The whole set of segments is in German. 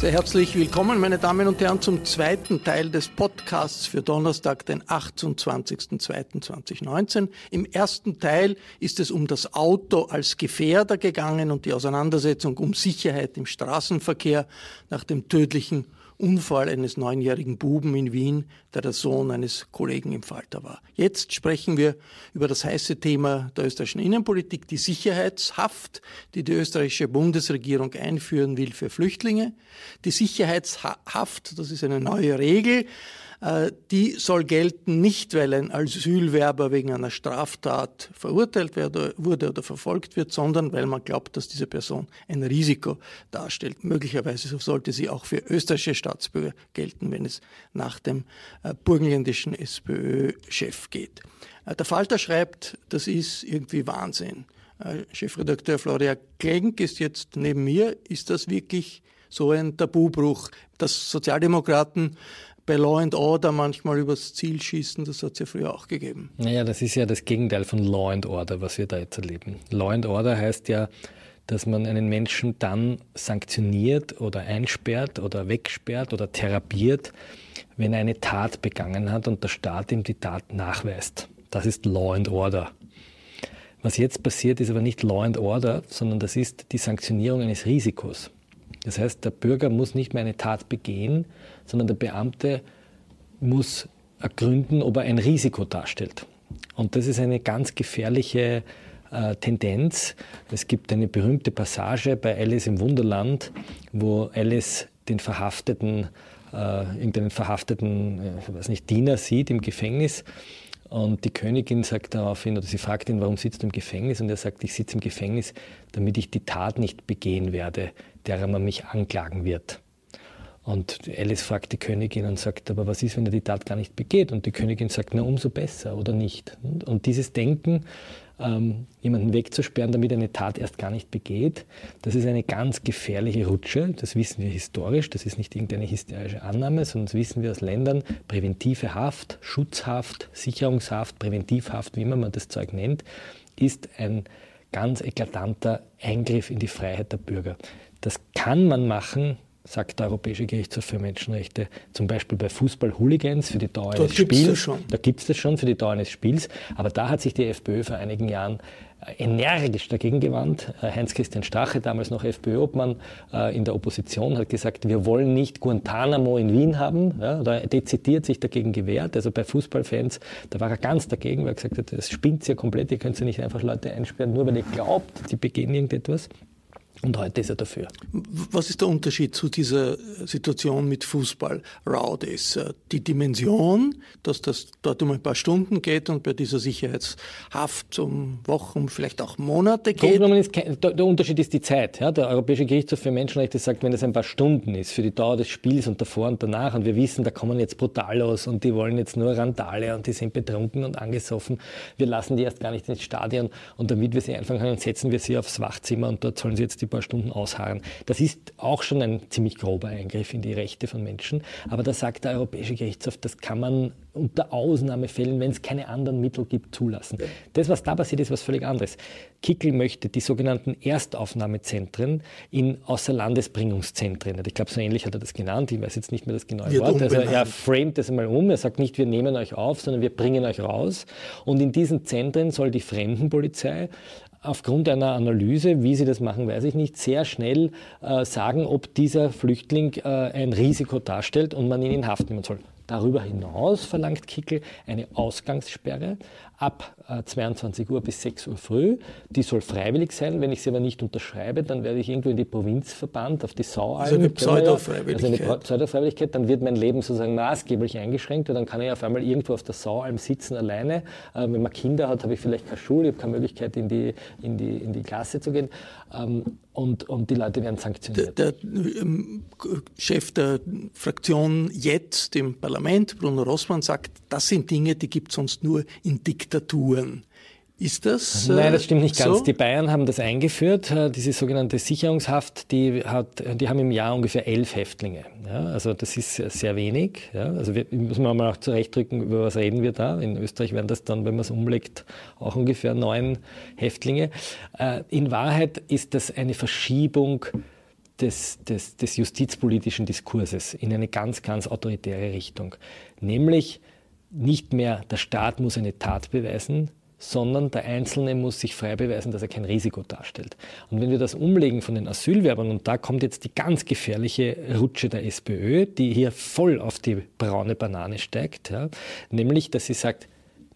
Sehr herzlich willkommen, meine Damen und Herren, zum zweiten Teil des Podcasts für Donnerstag, den 28.02.2019. Im ersten Teil ist es um das Auto als Gefährder gegangen und die Auseinandersetzung um Sicherheit im Straßenverkehr nach dem tödlichen Unfall eines neunjährigen Buben in Wien, der der Sohn eines Kollegen im Falter war. Jetzt sprechen wir über das heiße Thema der österreichischen Innenpolitik, die Sicherheitshaft, die die österreichische Bundesregierung einführen will für Flüchtlinge. Die Sicherheitshaft, das ist eine neue Regel, die soll gelten nicht, weil ein Asylwerber wegen einer Straftat verurteilt wurde oder verfolgt wird, sondern weil man glaubt, dass diese Person ein Risiko darstellt. Möglicherweise sollte sie auch für österreichische Staatsbürger gelten, wenn es nach dem äh, burgenländischen SPÖ-Chef geht. Äh, der Falter schreibt, das ist irgendwie Wahnsinn. Chefredakteur Florian Klenk ist jetzt neben mir. Ist das wirklich so ein Tabubruch, dass Sozialdemokraten bei Law and Order manchmal übers Ziel schießen, das hat es ja früher auch gegeben. Naja, das ist ja das Gegenteil von Law and Order, was wir da jetzt erleben. Law and Order heißt ja, dass man einen Menschen dann sanktioniert oder einsperrt oder wegsperrt oder therapiert, wenn er eine Tat begangen hat und der Staat ihm die Tat nachweist. Das ist Law and Order. Was jetzt passiert, ist aber nicht Law and Order, sondern das ist die Sanktionierung eines Risikos. Das heißt, der Bürger muss nicht mehr eine Tat begehen, sondern der Beamte muss ergründen, ob er ein Risiko darstellt. Und das ist eine ganz gefährliche äh, Tendenz. Es gibt eine berühmte Passage bei Alice im Wunderland, wo Alice den Verhafteten, äh, irgendeinen verhafteten, äh, weiß nicht, Diener sieht im Gefängnis. Und die Königin sagt daraufhin, oder sie fragt ihn, warum sitzt du im Gefängnis? Und er sagt, ich sitze im Gefängnis, damit ich die Tat nicht begehen werde, derer man mich anklagen wird. Und Alice fragt die Königin und sagt, aber was ist, wenn er die Tat gar nicht begeht? Und die Königin sagt, na umso besser oder nicht. Und dieses Denken, ähm, jemanden wegzusperren, damit eine Tat erst gar nicht begeht, das ist eine ganz gefährliche Rutsche. Das wissen wir historisch, das ist nicht irgendeine hysterische Annahme, sondern das wissen wir aus Ländern. Präventive Haft, Schutzhaft, Sicherungshaft, Präventivhaft, wie immer man das Zeug nennt, ist ein ganz eklatanter Eingriff in die Freiheit der Bürger. Das kann man machen, sagt der Europäische Gerichtshof für Menschenrechte, zum Beispiel bei Fußball-Hooligans für die Dauer Dort eines Spiels. Da gibt es das schon für die Dauer eines Spiels. Aber da hat sich die FPÖ vor einigen Jahren äh, energisch dagegen gewandt. Äh, Heinz-Christian Strache, damals noch FPÖ-Obmann äh, in der Opposition, hat gesagt, wir wollen nicht Guantanamo in Wien haben. Ja, da dezidiert sich dagegen gewehrt. Also bei Fußballfans, da war er ganz dagegen, weil er gesagt hat, das spinnt ja komplett, ihr könnt ja nicht einfach Leute einsperren, nur weil ihr glaubt, sie begehen irgendetwas. Und heute ist er dafür. Was ist der Unterschied zu dieser Situation mit Fußball? Rowdies? Die Dimension, dass das dort um ein paar Stunden geht und bei dieser Sicherheitshaft um Wochen, vielleicht auch Monate geht? Ist, der Unterschied ist die Zeit. Ja, der Europäische Gerichtshof für Menschenrechte sagt, wenn es ein paar Stunden ist für die Dauer des Spiels und davor und danach und wir wissen, da kommen jetzt Brutalos und die wollen jetzt nur Randale und die sind betrunken und angesoffen, wir lassen die erst gar nicht ins Stadion und damit wir sie einfangen können, setzen wir sie aufs Wachzimmer und dort sollen sie jetzt die paar Stunden ausharren. Das ist auch schon ein ziemlich grober Eingriff in die Rechte von Menschen. Aber da sagt der Europäische Gerichtshof, das kann man unter Ausnahmefällen, wenn es keine anderen Mittel gibt, zulassen. Das, was da passiert, ist was völlig anderes. Kickel möchte die sogenannten Erstaufnahmezentren in Außerlandesbringungszentren. Ich glaube, so ähnlich hat er das genannt. Ich weiß jetzt nicht mehr das genaue Wird Wort. Also er framet das einmal um. Er sagt nicht, wir nehmen euch auf, sondern wir bringen euch raus. Und in diesen Zentren soll die Fremdenpolizei aufgrund einer Analyse, wie sie das machen, weiß ich nicht, sehr schnell äh, sagen, ob dieser Flüchtling äh, ein Risiko darstellt und man ihn in Haft nehmen soll. Darüber hinaus verlangt Kickel eine Ausgangssperre ab 22 Uhr bis 6 Uhr früh. Die soll freiwillig sein. Wenn ich sie aber nicht unterschreibe, dann werde ich irgendwo in die Provinz verbannt, auf die Saualm. Also eine Pseudo-Freiwilligkeit. Also eine Pseudo-Freiwilligkeit. Dann wird mein Leben sozusagen maßgeblich eingeschränkt, weil dann kann ich auf einmal irgendwo auf der Saualm sitzen alleine. Äh, wenn man Kinder hat, habe ich vielleicht keine Schule, ich habe keine Möglichkeit, in die, in die, in die Klasse zu gehen. Ähm, und, und die Leute werden sanktioniert. Der, der ähm, Chef der Fraktion jetzt im Parlament, Bruno Rossmann, sagt, das sind Dinge, die gibt es sonst nur in Diktaturen. Ist das? Äh, Nein, das stimmt nicht ganz. So? Die Bayern haben das eingeführt, äh, diese sogenannte Sicherungshaft, die, hat, die haben im Jahr ungefähr elf Häftlinge. Ja, also das ist sehr wenig. Ja, also wir, müssen wir mal auch zurechtdrücken, über was reden wir da. In Österreich wären das dann, wenn man es umlegt, auch ungefähr neun Häftlinge. Äh, in Wahrheit ist das eine Verschiebung des, des, des justizpolitischen Diskurses in eine ganz, ganz autoritäre Richtung. Nämlich nicht mehr der Staat muss eine Tat beweisen, sondern der Einzelne muss sich frei beweisen, dass er kein Risiko darstellt. Und wenn wir das umlegen von den Asylwerbern, und da kommt jetzt die ganz gefährliche Rutsche der SPÖ, die hier voll auf die braune Banane steigt, ja, nämlich, dass sie sagt,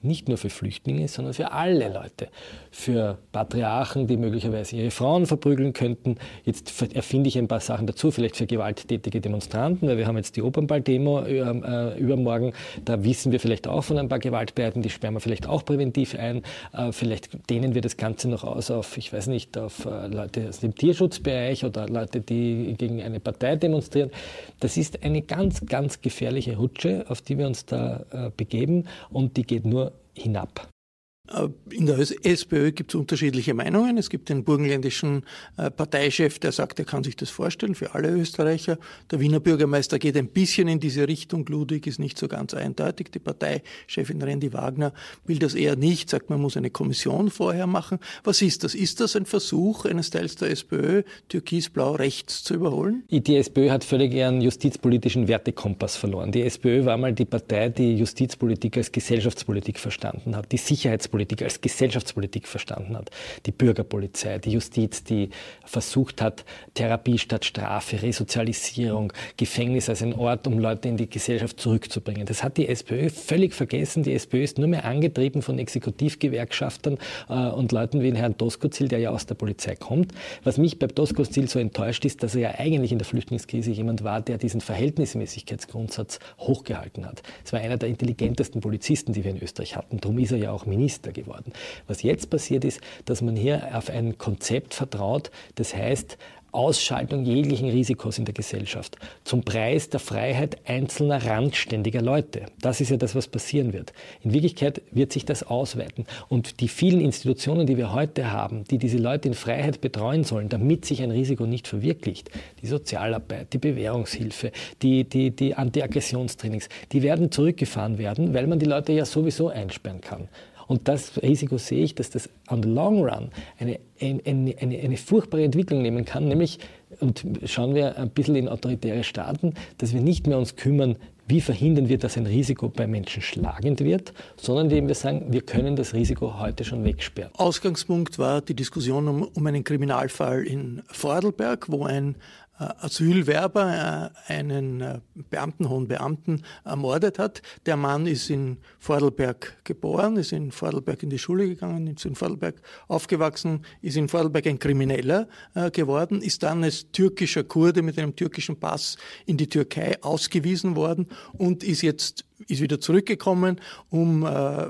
nicht nur für Flüchtlinge, sondern für alle Leute. Für Patriarchen, die möglicherweise ihre Frauen verprügeln könnten. Jetzt erfinde ich ein paar Sachen dazu, vielleicht für gewalttätige Demonstranten, weil wir haben jetzt die Opernball-Demo äh, übermorgen. Da wissen wir vielleicht auch von ein paar Gewaltbereiten, die sperren wir vielleicht auch präventiv ein. Äh, vielleicht dehnen wir das Ganze noch aus auf, ich weiß nicht, auf äh, Leute aus dem Tierschutzbereich oder Leute, die gegen eine Partei demonstrieren. Das ist eine ganz, ganz gefährliche Rutsche, auf die wir uns da äh, begeben und die geht nur hinab. Äh, in der SPÖ gibt es unterschiedliche Meinungen. Es gibt den burgenländischen äh, Parteichef, der sagt, er kann sich das vorstellen für alle Österreicher. Der Wiener Bürgermeister geht ein bisschen in diese Richtung. Ludwig ist nicht so ganz eindeutig. Die Parteichefin Randy Wagner will das eher nicht, sagt, man muss eine Kommission vorher machen. Was ist das? Ist das ein Versuch eines Teils der SPÖ, türkisblau rechts zu überholen? Die SPÖ hat völlig ihren justizpolitischen Wertekompass verloren. Die SPÖ war mal die Partei, die Justizpolitik als Gesellschaftspolitik verstanden hat, die Sicherheitspolitik Sicherheitspolitik als Gesellschaftspolitik verstanden hat. Die Bürgerpolizei, die Justiz, die versucht hat, Therapie statt Strafe, Resozialisierung, Gefängnis als ein Ort, um Leute in die Gesellschaft zurückzubringen. Das hat die SPÖ völlig vergessen. Die SPÖ ist nur mehr angetrieben von Exekutivgewerkschaftern äh, und Leuten wie Herrn Doskozil, der ja aus der Polizei kommt. Was mich bei Doskozil so enttäuscht ist, dass er ja eigentlich in der Flüchtlingskrise jemand war, der diesen Verhältnismäßigkeitsgrundsatz hochgehalten hat. Es war einer der intelligentesten Polizisten, die wir in Österreich hatten. Darum ist er ja auch Minister leichter geworden. Was jetzt passiert ist, dass man hier auf ein Konzept vertraut, das heißt, Ausschaltung jeglichen Risikos in der Gesellschaft zum Preis der Freiheit einzelner randständiger Leute. Das ist ja das, was passieren wird. In Wirklichkeit wird sich das ausweiten. Und die vielen Institutionen, die wir heute haben, die diese Leute in Freiheit betreuen sollen, damit sich ein Risiko nicht verwirklicht, die Sozialarbeit, die Bewährungshilfe, die, die, die Antiaggressionstrainings, die werden zurückgefahren werden, weil man die Leute ja sowieso einsperren kann. Und das Risiko sehe ich, dass das on the long run eine, eine, eine, eine furchtbare Entwicklung nehmen kann, nämlich, und schauen wir ein bisschen in autoritäre Staaten, dass wir nicht mehr uns kümmern, wie verhindern wir, dass ein Risiko bei Menschen schlagend wird, sondern indem wir sagen, wir können das Risiko heute schon wegsperren. Ausgangspunkt war die Diskussion um, um einen Kriminalfall in Vordelberg, wo ein Asylwerber äh, einen äh, Beamten, hohen Beamten ermordet hat. Der Mann ist in Vordelberg geboren, ist in Vordelberg in die Schule gegangen, ist in Vordelberg aufgewachsen, ist in Vordelberg ein Krimineller geworden, ist dann als türkischer Kurde mit einem türkischen Pass in die Türkei ausgewiesen worden und ist jetzt ist wieder zurückgekommen, um äh,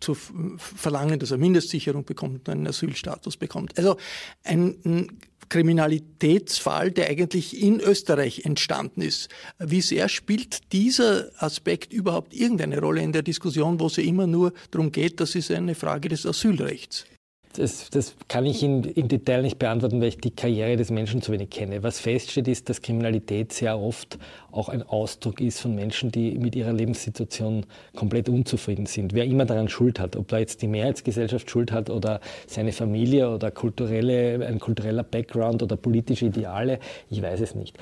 zu verlangen, dass er Mindestsicherung bekommt einen Asylstatus bekommt. Also ein, ein Kriminalitätsfall, der eigentlich in Österreich entstanden ist. Wie sehr spielt dieser Aspekt überhaupt irgendeine Rolle in der Diskussion, wo es ja immer nur darum geht, das ist eine Frage des Asylrechts? Das, das, kann ich in, im Detail nicht beantworten, weil ich die Karriere des Menschen zu wenig kenne. Was feststeht, ist, dass Kriminalität sehr oft auch ein Ausdruck ist von Menschen, die mit ihrer Lebenssituation komplett unzufrieden sind. Wer immer daran Schuld hat, ob da jetzt die Mehrheitsgesellschaft Schuld hat oder seine Familie oder kulturelle, ein kultureller Background oder politische Ideale, ich weiß es nicht.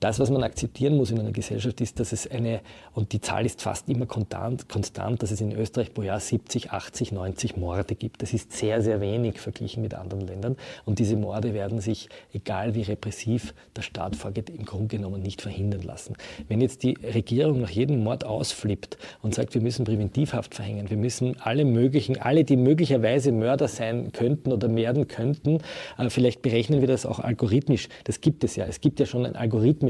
Das, was man akzeptieren muss in einer Gesellschaft, ist, dass es eine, und die Zahl ist fast immer konstant, konstant dass es in Österreich pro Jahr 70, 80, 90 Morde gibt. Das ist sehr, sehr wenig verglichen mit anderen Ländern. Und diese Morde werden sich, egal wie repressiv der Staat vorgeht, im Grunde genommen nicht verhindern lassen. Wenn jetzt die Regierung nach jedem Mord ausflippt und sagt, wir müssen Präventivhaft verhängen, wir müssen alle möglichen, alle, die möglicherweise Mörder sein könnten oder werden könnten, äh, vielleicht berechnen wir das auch algorithmisch. Das gibt es ja. Es gibt ja schon ein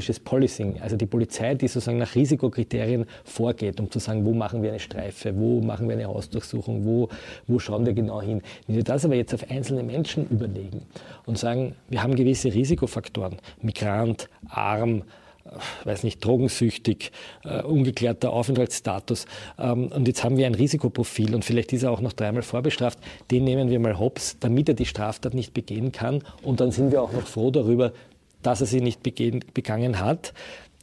algorithmisches Policing, also die Polizei, die sozusagen nach Risikokriterien vorgeht, um zu sagen, wo machen wir eine Streife, wo machen wir eine Hausdurchsuchung, wo, wo schauen wir genau hin. Wenn wir das aber jetzt auf einzelne Menschen überlegen und sagen, wir haben gewisse Risikofaktoren, Migrant, arm, äh, weiß nicht, drogensüchtig, uh, ungeklärter Aufenthaltsstatus. Ähm, und jetzt haben wir ein Risikoprofil und vielleicht ist er auch noch dreimal vorbestraft. Den nehmen wir mal hops, damit er die Straftat nicht begehen kann. Und dann sind wir auch noch froh darüber, dass er sie nicht begangen hat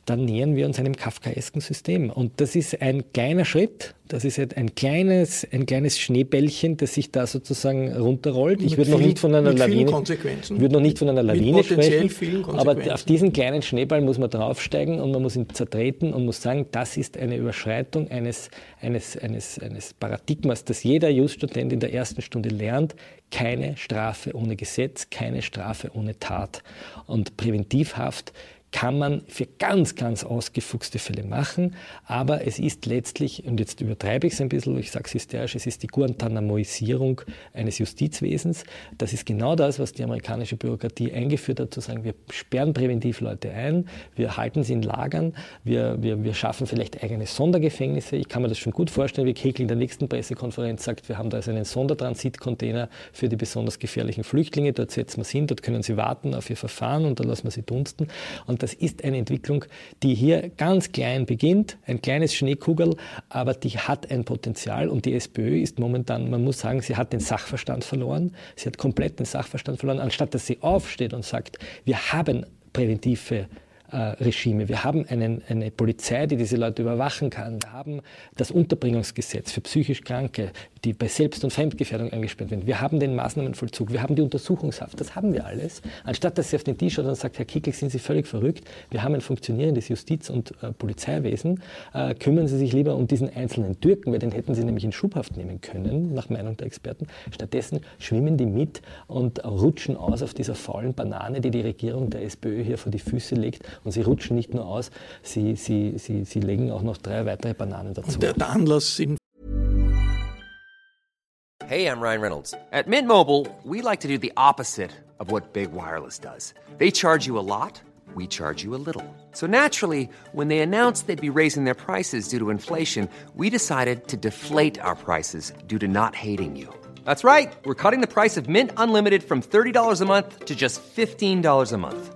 dann nähern wir uns einem kafkaesken System. Und das ist ein kleiner Schritt, das ist ein kleines, ein kleines Schneebällchen, das sich da sozusagen runterrollt. Ich würde noch nicht von einer Lawine, würde noch nicht von einer Lawine sprechen, aber auf diesen kleinen Schneeball muss man draufsteigen und man muss ihn zertreten und muss sagen, das ist eine Überschreitung eines, eines, eines, eines Paradigmas, das jeder Juststudent in der ersten Stunde lernt. Keine Strafe ohne Gesetz, keine Strafe ohne Tat. Und Präventivhaft kann man für ganz, ganz ausgefuchste Fälle machen. Aber es ist letztlich, und jetzt übertreibe ich es ein bisschen, ich sage es hysterisch, es ist die Guantanamoisierung eines Justizwesens. Das ist genau das, was die amerikanische Bürokratie eingeführt hat, zu sagen, wir sperren präventiv Leute ein, wir halten sie in Lagern, wir, wir, wir schaffen vielleicht eigene Sondergefängnisse. Ich kann mir das schon gut vorstellen, wie Kegel in der nächsten Pressekonferenz sagt, wir haben da also einen Sondertransitcontainer für die besonders gefährlichen Flüchtlinge, dort setzen wir sie hin, dort können sie warten auf ihr Verfahren und dann lassen wir sie dunsten. Und das ist eine Entwicklung, die hier ganz klein beginnt, ein kleines Schneekugel, aber die hat ein Potenzial. Und die SPÖ ist momentan, man muss sagen, sie hat den Sachverstand verloren. Sie hat komplett den Sachverstand verloren, anstatt dass sie aufsteht und sagt, wir haben präventive äh, Regime. Wir haben einen, eine Polizei, die diese Leute überwachen kann. Wir haben das Unterbringungsgesetz für psychisch Kranke, die bei Selbst- und Fremdgefährdung eingesperrt werden. Wir haben den Maßnahmenvollzug. Wir haben die Untersuchungshaft. Das haben wir alles. Anstatt dass sie auf den Tisch schaut und sagt, Herr Kickel, sind Sie völlig verrückt. Wir haben ein funktionierendes Justiz- und äh, Polizeiwesen. Äh, kümmern Sie sich lieber um diesen einzelnen Türken, weil den hätten Sie nämlich in Schubhaft nehmen können, nach Meinung der Experten. Stattdessen schwimmen die mit und rutschen aus auf dieser faulen Banane, die die Regierung der SPÖ hier vor die Füße legt und sie rutschen nicht nur aus, sie, sie, sie, sie legen auch noch drei weitere Bananen dazu. Der, der Anlass in Hey, I'm Ryan Reynolds. At Mint Mobile, we like to do the opposite of what Big Wireless does. They charge you a lot, we charge you a little. So naturally, when they announced they'd be raising their prices due to inflation, we decided to deflate our prices due to not hating you. That's right. We're cutting the price of Mint Unlimited from $30 a month to just $15 a month.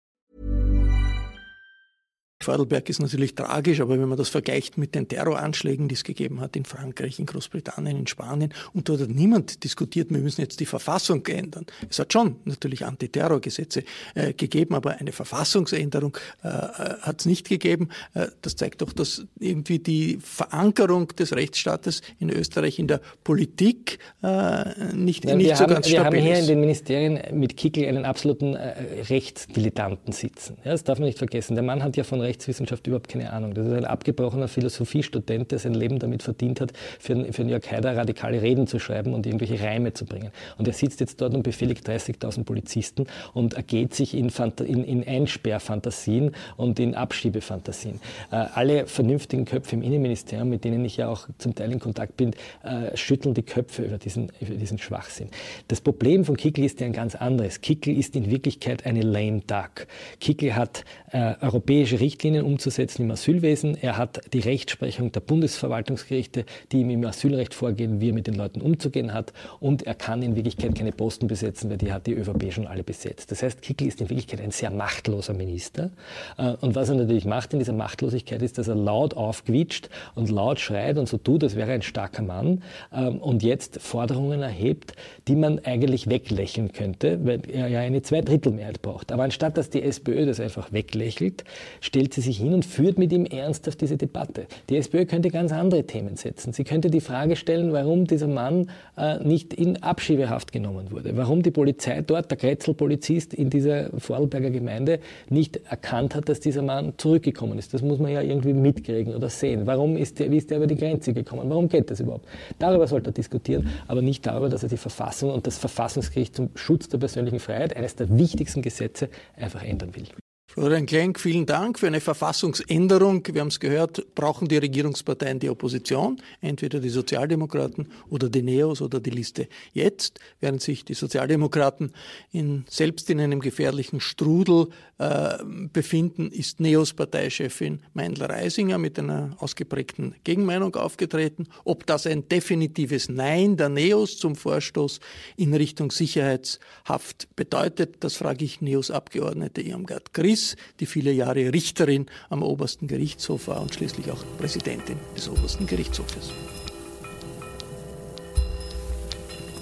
Vorarlberg ist natürlich tragisch, aber wenn man das vergleicht mit den Terroranschlägen, die es gegeben hat in Frankreich, in Großbritannien, in Spanien, und dort hat niemand diskutiert, wir müssen jetzt die Verfassung ändern. Es hat schon natürlich Antiterrorgesetze äh, gegeben, aber eine Verfassungsänderung äh, äh hat es nicht gegeben. Äh, das zeigt doch, dass irgendwie die Verankerung des Rechtsstaates in Österreich in der Politik äh, nicht, ja, nicht so haben, ganz stabil ist. Wir haben hier ist. in den Ministerien mit Kickel einen absoluten äh, Rechtsdilettanten sitzen. Ja, das darf man nicht vergessen. Der Mann hat ja von Recht Rechtswissenschaft überhaupt keine Ahnung. Das ist ein abgebrochener Philosophiestudent, der sein Leben damit verdient hat, für, für Jörg Haider radikale Reden zu schreiben und irgendwelche Reime zu bringen. Und er sitzt jetzt dort und befehligt 30.000 Polizisten und ergeht sich in, in, in Einsperrfantasien und in Abschiebefantasien. Äh, alle vernünftigen Köpfe im Innenministerium, mit denen ich ja auch zum Teil in Kontakt bin, äh, schütteln die Köpfe über diesen, über diesen Schwachsinn. Das Problem von Kickl ist ja ein ganz anderes. Kickl ist in Wirklichkeit eine lame duck. Kickl hat äh, europäische Richtlinien Richtlinien umzusetzen im Asylwesen. Er hat die Rechtsprechung der Bundesverwaltungsgerichte, die ihm im Asylrecht vorgehen, wie er mit den Leuten umzugehen hat. Und er kann in Wirklichkeit keine Posten besetzen, weil die hat die ÖVP schon alle besetzt. Das heißt, Kickl ist in Wirklichkeit ein sehr machtloser Minister. Äh, und was er natürlich macht in dieser Machtlosigkeit ist, dass er laut aufquitscht und laut schreit und so tut, als wäre er ein starker Mann ähm, und jetzt Forderungen erhebt, die man eigentlich weglächeln könnte, weil er ja eine Zweidrittelmehrheit braucht. Aber anstatt dass die SPÖ das einfach weglächelt, stellt stellt sie sich hin und führt mit ihm ernsthaft diese Debatte. Die SPÖ könnte ganz andere Themen setzen. Sie könnte die Frage stellen, warum dieser Mann äh, nicht in Abschiebehaft genommen wurde, warum die Polizei dort, der Kretzel-Polizist in dieser Vorarlberger Gemeinde, nicht erkannt hat, dass dieser Mann zurückgekommen ist. Das muss man ja irgendwie mitkriegen oder sehen. Warum ist der, wie ist der über die Grenze gekommen? Warum geht das überhaupt? Darüber sollte er diskutieren, aber nicht darüber, dass er die Verfassung und das Verfassungsgericht zum Schutz der persönlichen Freiheit, eines der wichtigsten Gesetze, einfach ändern will. Florian Klenk, vielen Dank für eine Verfassungsänderung. Wir haben es gehört, brauchen die Regierungsparteien die Opposition, entweder die Sozialdemokraten oder die Neos oder die Liste jetzt, während sich die Sozialdemokraten in, selbst in einem gefährlichen Strudel äh, befinden, ist Neos Parteichefin Meindl-Reisinger mit einer ausgeprägten Gegenmeinung aufgetreten. Ob das ein definitives Nein der Neos zum Vorstoß in Richtung Sicherheitshaft bedeutet, das frage ich Neos-Abgeordnete Irmgard Gries. Wies, die viele Jahre Richterin am obersten Gerichtshof war und schließlich auch Präsidentin des obersten Gerichtshofes.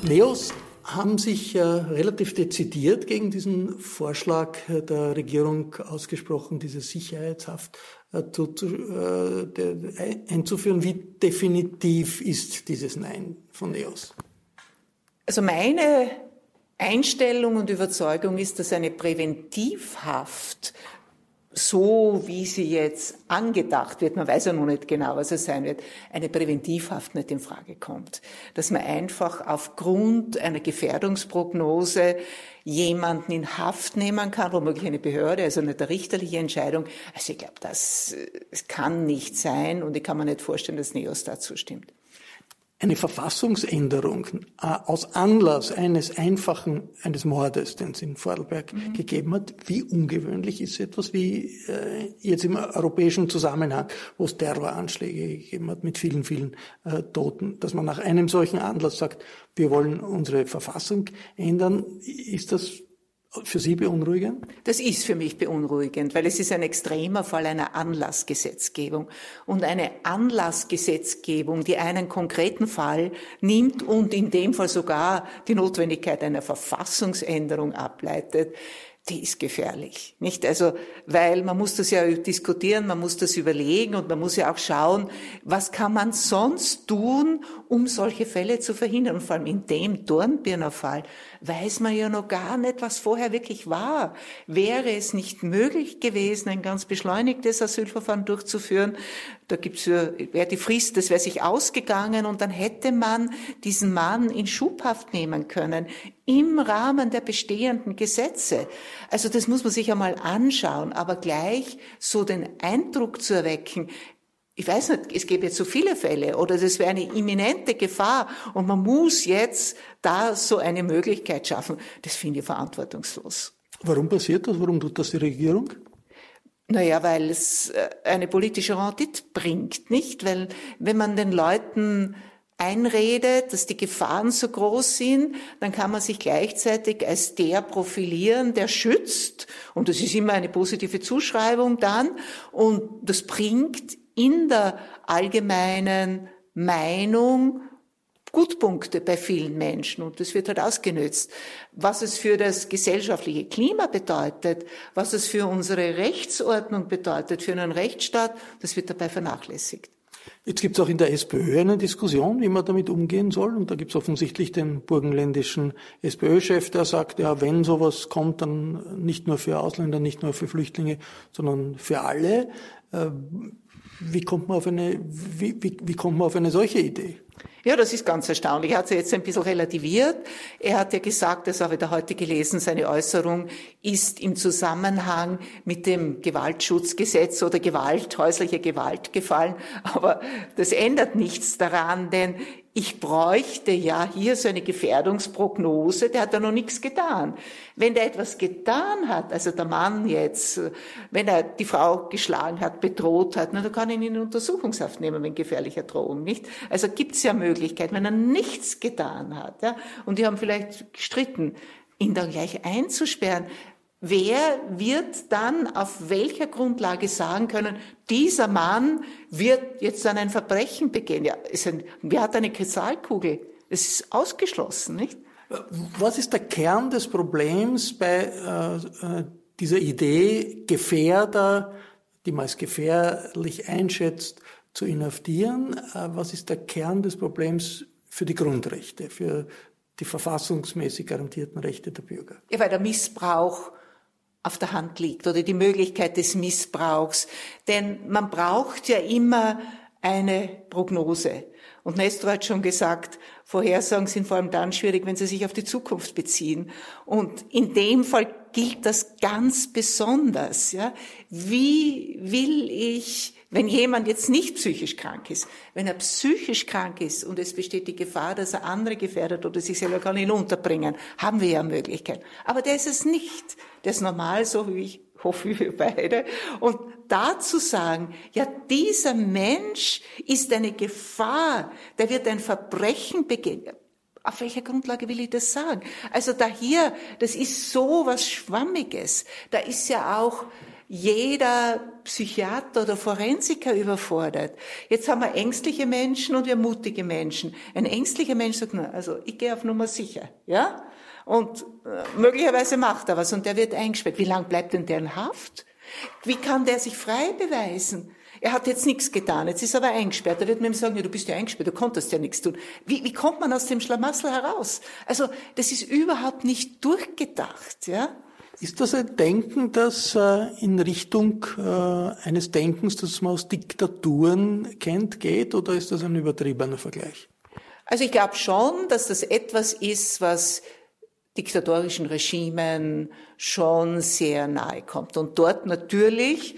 Neos haben sich äh, relativ dezidiert gegen diesen Vorschlag der Regierung ausgesprochen, diese Sicherheitshaft äh, zu, äh, de, einzuführen. Wie definitiv ist dieses Nein von Neos? Also meine Einstellung und Überzeugung ist, dass eine Präventivhaft so wie sie jetzt angedacht wird, man weiß ja noch nicht genau, was es sein wird, eine Präventivhaft nicht in Frage kommt. Dass man einfach aufgrund einer Gefährdungsprognose jemanden in Haft nehmen kann, womöglich eine Behörde, also eine richterliche Entscheidung. Also ich glaube, das, das kann nicht sein und ich kann mir nicht vorstellen, dass NEOS dazu stimmt eine Verfassungsänderung äh, aus Anlass eines einfachen, eines Mordes, den es in Vorarlberg mhm. gegeben hat, wie ungewöhnlich ist etwas wie äh, jetzt im europäischen Zusammenhang, wo es Terroranschläge gegeben hat mit vielen, vielen äh, Toten, dass man nach einem solchen Anlass sagt, wir wollen unsere Verfassung ändern, ist das für Sie beunruhigend? Das ist für mich beunruhigend, weil es ist ein extremer Fall einer Anlassgesetzgebung. Und eine Anlassgesetzgebung, die einen konkreten Fall nimmt und in dem Fall sogar die Notwendigkeit einer Verfassungsänderung ableitet, die ist gefährlich, nicht? Also, weil man muss das ja diskutieren, man muss das überlegen und man muss ja auch schauen, was kann man sonst tun, um solche Fälle zu verhindern. Und vor allem in dem Dornbirner Fall weiß man ja noch gar nicht, was vorher wirklich war. Wäre es nicht möglich gewesen, ein ganz beschleunigtes Asylverfahren durchzuführen, da gibt's ja, wäre die Frist, das wäre sich ausgegangen und dann hätte man diesen Mann in Schubhaft nehmen können im Rahmen der bestehenden Gesetze. Also das muss man sich einmal anschauen, aber gleich so den Eindruck zu erwecken, ich weiß nicht, es gäbe jetzt so viele Fälle oder es wäre eine imminente Gefahr und man muss jetzt da so eine Möglichkeit schaffen. Das finde ich verantwortungslos. Warum passiert das? Warum tut das die Regierung? Naja, weil es äh, eine politische Rendite bringt, nicht? Weil wenn man den Leuten einredet, dass die Gefahren so groß sind, dann kann man sich gleichzeitig als der profilieren, der schützt. Und das ist immer eine positive Zuschreibung dann. Und das bringt in der allgemeinen Meinung Gutpunkte bei vielen Menschen und das wird halt ausgenützt. Was es für das gesellschaftliche Klima bedeutet, was es für unsere Rechtsordnung bedeutet, für einen Rechtsstaat, das wird dabei vernachlässigt. Jetzt gibt es auch in der SPÖ eine Diskussion, wie man damit umgehen soll. Und da gibt es offensichtlich den burgenländischen SPÖ-Chef, der sagt, ja, wenn sowas kommt, dann nicht nur für Ausländer, nicht nur für Flüchtlinge, sondern für alle. Äh, wie kommt man auf eine, wie, wie, wie kommt man auf eine solche Idee? Ja, das ist ganz erstaunlich. Er hat sie jetzt ein bisschen relativiert. Er hat ja gesagt, das habe ich da heute gelesen, seine Äußerung ist im Zusammenhang mit dem Gewaltschutzgesetz oder Gewalt, häusliche Gewalt gefallen. Aber das ändert nichts daran, denn ich bräuchte ja hier so eine Gefährdungsprognose, der hat da noch nichts getan. Wenn der etwas getan hat, also der Mann jetzt, wenn er die Frau geschlagen hat, bedroht hat, na, dann kann ihn in Untersuchungshaft nehmen wegen gefährlicher Drohung, nicht? Also gibt's ja Möglichkeiten, wenn er nichts getan hat, ja, und die haben vielleicht gestritten, ihn dann gleich einzusperren, Wer wird dann auf welcher Grundlage sagen können, dieser Mann wird jetzt dann ein Verbrechen begehen? Ja, ein, wer hat eine Kristallkugel? Es ist ausgeschlossen, nicht? Was ist der Kern des Problems bei äh, äh dieser Idee, Gefährder die man als gefährlich einschätzt, zu inhaftieren. Äh, was ist der Kern des Problems für die Grundrechte, für die verfassungsmäßig garantierten Rechte der Bürger? Ja, weil der Missbrauch auf der Hand liegt oder die Möglichkeit des Missbrauchs. Denn man braucht ja immer eine Prognose. Und Nestor hat schon gesagt, Vorhersagen sind vor allem dann schwierig, wenn sie sich auf die Zukunft beziehen. Und in dem Fall gilt das ganz besonders. Ja? Wie will ich wenn jemand jetzt nicht psychisch krank ist, wenn er psychisch krank ist und es besteht die Gefahr, dass er andere gefährdet oder sich selber kann ihn unterbringen, haben wir ja Möglichkeiten. Aber der ist es nicht. Der ist normal, so wie ich hoffe wir beide. Und dazu sagen, ja, dieser Mensch ist eine Gefahr, der wird ein Verbrechen begehen. Auf welcher Grundlage will ich das sagen? Also da hier, das ist so was Schwammiges. Da ist ja auch jeder Psychiater oder Forensiker überfordert. Jetzt haben wir ängstliche Menschen und wir mutige Menschen. Ein ängstlicher Mensch sagt, nur, also ich gehe auf Nummer sicher, ja? Und äh, möglicherweise macht er was und der wird eingesperrt. Wie lang bleibt denn der in Haft? Wie kann der sich frei beweisen? Er hat jetzt nichts getan, jetzt ist er aber eingesperrt. Da wird man ihm sagen, ja, du bist ja eingesperrt, du konntest ja nichts tun. Wie, wie kommt man aus dem Schlamassel heraus? Also das ist überhaupt nicht durchgedacht, ja? Ist das ein Denken, das äh, in Richtung äh, eines Denkens, das man aus Diktaturen kennt, geht, oder ist das ein übertriebener Vergleich? Also ich glaube schon, dass das etwas ist, was diktatorischen Regimen schon sehr nahe kommt. Und dort natürlich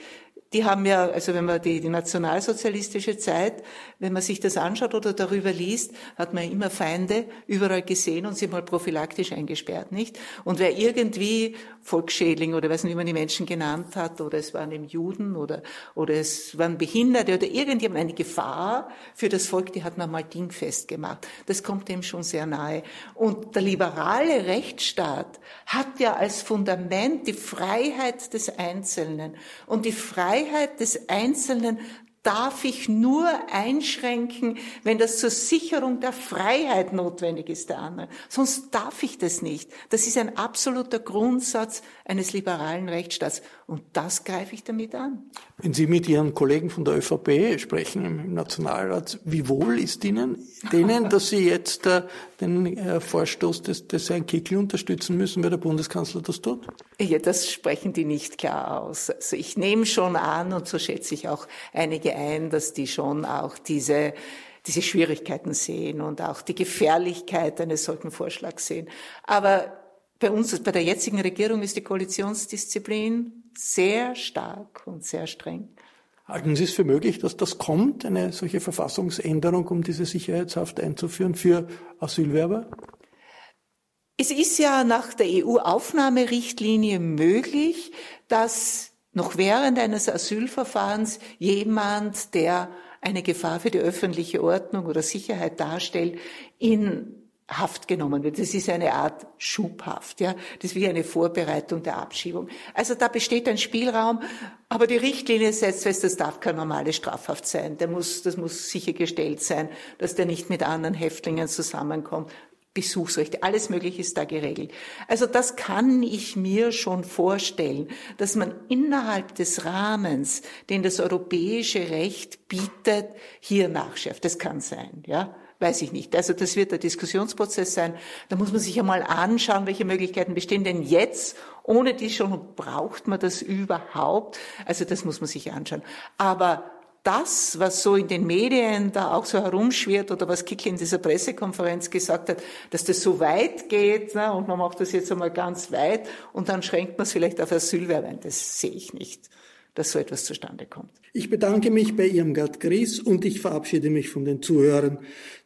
die haben ja, also wenn man die, die nationalsozialistische Zeit, wenn man sich das anschaut oder darüber liest, hat man immer Feinde überall gesehen und sie mal prophylaktisch eingesperrt, nicht? Und wer irgendwie Volksschädling oder weiß nicht, wie man die Menschen genannt hat, oder es waren eben Juden oder, oder es waren Behinderte oder irgendjemand eine Gefahr für das Volk, die hat man mal dingfest gemacht. Das kommt dem schon sehr nahe. Und der liberale Rechtsstaat hat ja als Fundament die Freiheit des Einzelnen und die Freiheit Freiheit des Einzelnen darf ich nur einschränken, wenn das zur Sicherung der Freiheit notwendig ist der anderen. Sonst darf ich das nicht. Das ist ein absoluter Grundsatz eines liberalen Rechtsstaats. Und das greife ich damit an. Wenn Sie mit Ihren Kollegen von der ÖVP sprechen im Nationalrat, wie wohl ist Ihnen denen, dass Sie jetzt äh, den äh, Vorstoß des, des Herrn Kickl unterstützen müssen, weil der Bundeskanzler das tut? Ja, das sprechen die nicht klar aus. Also ich nehme schon an, und so schätze ich auch einige ein, dass die schon auch diese diese Schwierigkeiten sehen und auch die Gefährlichkeit eines solchen Vorschlags sehen. Aber bei uns, bei der jetzigen Regierung ist die Koalitionsdisziplin sehr stark und sehr streng. Halten Sie es für möglich, dass das kommt, eine solche Verfassungsänderung, um diese Sicherheitshaft einzuführen für Asylwerber? Es ist ja nach der EU-Aufnahmerichtlinie möglich, dass noch während eines Asylverfahrens jemand, der eine Gefahr für die öffentliche Ordnung oder Sicherheit darstellt, in Haft genommen wird. Das ist eine Art Schubhaft, ja. Das ist wie eine Vorbereitung der Abschiebung. Also da besteht ein Spielraum, aber die Richtlinie setzt fest, das darf keine normale Strafhaft sein. Der muss, das muss sichergestellt sein, dass der nicht mit anderen Häftlingen zusammenkommt. Besuchsrechte, alles Mögliche ist da geregelt. Also das kann ich mir schon vorstellen, dass man innerhalb des Rahmens, den das europäische Recht bietet, hier nachschärft. Das kann sein, ja. Weiß ich nicht. Also das wird der Diskussionsprozess sein. Da muss man sich einmal anschauen, welche Möglichkeiten bestehen denn jetzt. Ohne die schon braucht man das überhaupt. Also das muss man sich anschauen. Aber das, was so in den Medien da auch so herumschwirrt oder was Kickl in dieser Pressekonferenz gesagt hat, dass das so weit geht ne, und man macht das jetzt einmal ganz weit und dann schränkt man es vielleicht auf Asylwerber ein, das sehe ich nicht dass so etwas zustande kommt. Ich bedanke mich bei Irmgard Gries und ich verabschiede mich von den Zuhörern,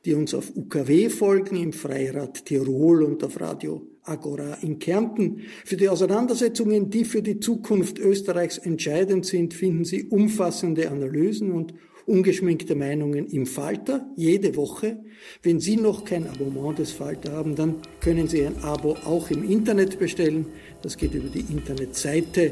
die uns auf UKW folgen, im Freirad Tirol und auf Radio Agora in Kärnten. Für die Auseinandersetzungen, die für die Zukunft Österreichs entscheidend sind, finden Sie umfassende Analysen und ungeschminkte Meinungen im Falter jede Woche. Wenn Sie noch kein Abonnement des Falter haben, dann können Sie ein Abo auch im Internet bestellen. Das geht über die Internetseite